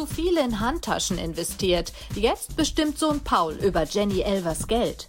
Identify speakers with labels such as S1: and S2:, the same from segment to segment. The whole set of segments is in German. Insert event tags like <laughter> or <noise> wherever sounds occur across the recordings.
S1: zu viel in Handtaschen investiert. Jetzt bestimmt Sohn Paul über Jenny Elvers Geld.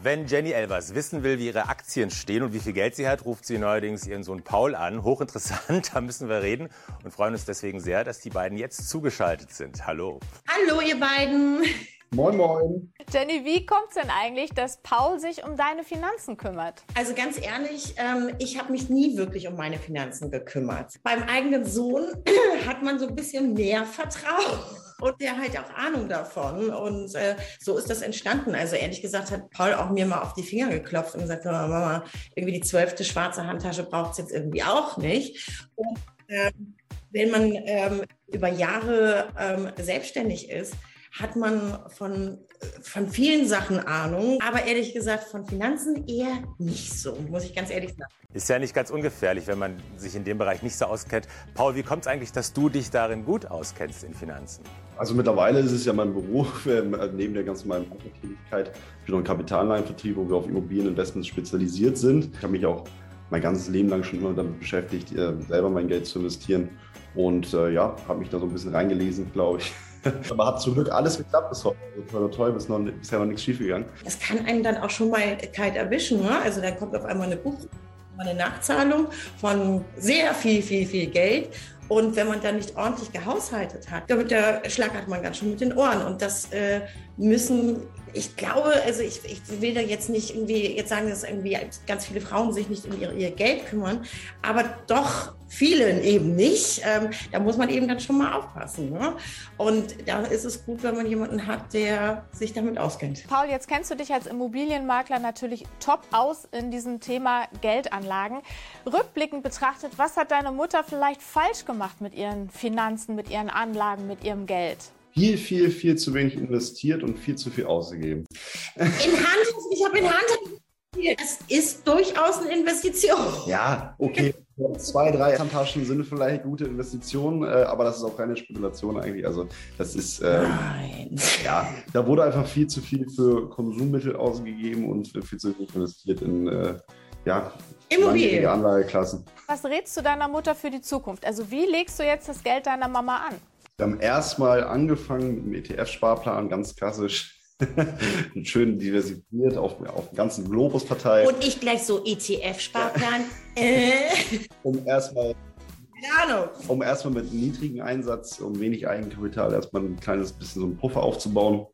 S2: Wenn Jenny Elvers wissen will, wie ihre Aktien stehen und wie viel Geld sie hat, ruft sie neuerdings ihren Sohn Paul an. Hochinteressant, <laughs> da müssen wir reden und freuen uns deswegen sehr, dass die beiden jetzt zugeschaltet sind. Hallo.
S3: Hallo, ihr beiden.
S4: Moin, moin.
S5: Jenny, wie kommt es denn eigentlich, dass Paul sich um deine Finanzen kümmert?
S3: Also ganz ehrlich, ähm, ich habe mich nie wirklich um meine Finanzen gekümmert. Beim eigenen Sohn <clears throat> hat man so ein bisschen mehr Vertrauen <laughs> und der hat auch Ahnung davon. Und äh, so ist das entstanden. Also ehrlich gesagt hat Paul auch mir mal auf die Finger geklopft und gesagt, Mama, irgendwie die zwölfte schwarze Handtasche braucht es jetzt irgendwie auch nicht. Und ähm, wenn man ähm, über Jahre ähm, selbstständig ist, hat man von, von vielen Sachen Ahnung, aber ehrlich gesagt von Finanzen eher nicht so, muss ich ganz ehrlich sagen.
S2: Ist ja nicht ganz ungefährlich, wenn man sich in dem Bereich nicht so auskennt. Paul, wie kommt es eigentlich, dass du dich darin gut auskennst in Finanzen?
S4: Also mittlerweile ist es ja mein Beruf, <laughs> äh, neben der ganzen meiner Tätigkeit, ich bin noch ein Kapitalanleihenvertrieb, wo wir auf Immobilieninvestments spezialisiert sind. Ich habe mich auch mein ganzes Leben lang schon immer damit beschäftigt, äh, selber mein Geld zu investieren. Und äh, ja, habe mich da so ein bisschen reingelesen, glaube ich. Aber hat zum Glück alles geklappt bis heute. War toll, bis noch, bisher noch nichts schiefgegangen.
S3: Das kann einen dann auch schon mal kalt erwischen. Ne? Also dann kommt auf einmal eine Buch eine Nachzahlung von sehr viel, viel, viel Geld. Und wenn man dann nicht ordentlich gehaushaltet hat, wird der schlagert man ganz schön mit den Ohren. Und das äh, müssen, ich glaube, also ich, ich will da jetzt nicht irgendwie jetzt sagen, dass irgendwie ganz viele Frauen sich nicht um ihr, ihr Geld kümmern, aber doch vielen eben nicht. Ähm, da muss man eben dann schon mal aufpassen. Ne? Und da ist es gut, wenn man jemanden hat, der sich damit auskennt.
S5: Paul, jetzt kennst du dich als Immobilienmakler natürlich top aus in diesem Thema Geldanlagen. Rückblickend betrachtet, was hat deine Mutter vielleicht falsch gemacht mit ihren Finanzen, mit ihren Anlagen, mit ihrem Geld?
S4: Viel, viel, viel zu wenig investiert und viel zu viel ausgegeben.
S3: In Hand, ich habe in Hand es ist durchaus eine Investition.
S4: Ja, okay. Zwei, drei Handtaschen sind vielleicht gute Investitionen, äh, aber das ist auch keine Spekulation eigentlich. Also das ist äh, Nein. ja, da wurde einfach viel zu viel für Konsummittel ausgegeben und viel zu wenig investiert in äh, ja,
S3: Immobilien.
S4: Anlageklassen.
S5: Was rätst du deiner Mutter für die Zukunft? Also wie legst du jetzt das Geld deiner Mama an?
S4: Wir haben erstmal angefangen mit dem ETF-Sparplan, ganz klassisch <laughs> schön diversifiziert auf, auf dem ganzen Globus verteilt.
S3: Und ich gleich so ETF-Sparplan.
S4: um erstmal um erstmal mit niedrigem Einsatz, um wenig Eigenkapital erstmal ein kleines bisschen so einen Puffer aufzubauen.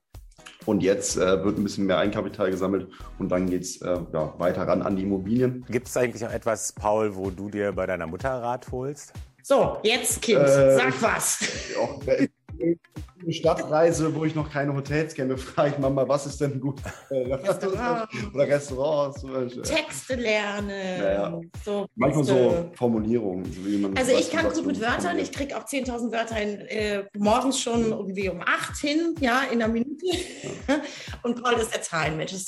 S4: Und jetzt äh, wird ein bisschen mehr Eigenkapital gesammelt und dann geht es äh, ja, weiter ran an die Immobilien.
S2: Gibt es eigentlich auch etwas, Paul, wo du dir bei deiner Mutter Rat holst?
S3: So, jetzt, Kind, äh, sag was.
S4: Ja, eine Stadtreise, wo ich noch keine Hotels kenne, frage ich Mama, was ist denn gut? Restaurant. Oder Restaurants.
S3: Texte lernen.
S4: Ja, So Manchmal so Formulierungen. So
S3: also ich kann gut mit Wörtern. Ich kriege auch 10.000 Wörter in, äh, morgens schon irgendwie um 8 hin, ja, in einer Minute. Ja. <laughs> Und Paul ist der Zahlenmensch. Das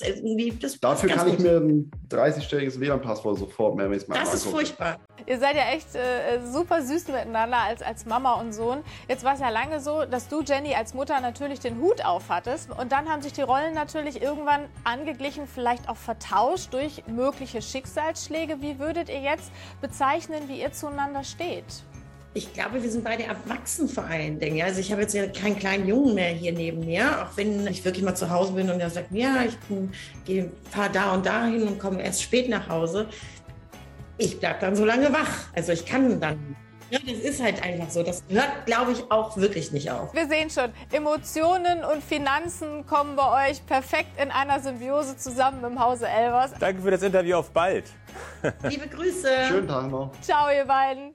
S4: das Dafür kann ich mir ein 30-stelliges WLAN-Passwort sofort mehr
S3: Das mal ist furchtbar.
S5: Ihr seid ja echt äh, super süß miteinander als, als Mama und Sohn. Jetzt war es ja lange so, dass du, Jenny, als Mutter natürlich den Hut auf hattest. Und dann haben sich die Rollen natürlich irgendwann angeglichen, vielleicht auch vertauscht durch mögliche Schicksalsschläge. Wie würdet ihr jetzt bezeichnen, wie ihr zueinander steht?
S3: Ich glaube, wir sind beide erwachsen vor allen Dingen. Also ich habe jetzt ja keinen kleinen Jungen mehr hier neben mir, auch wenn ich wirklich mal zu Hause bin und er sagt, ja, ich fahre da und da hin und komme erst spät nach Hause. Ich bleibe dann so lange wach. Also ich kann dann ja, das ist halt einfach so. Das hört, glaube ich, auch wirklich nicht auf.
S5: Wir sehen schon, Emotionen und Finanzen kommen bei euch perfekt in einer Symbiose zusammen im Hause Elvers.
S2: Danke für das Interview. Auf bald.
S3: Liebe Grüße.
S4: Schönen Tag noch.
S5: Ciao, ihr beiden.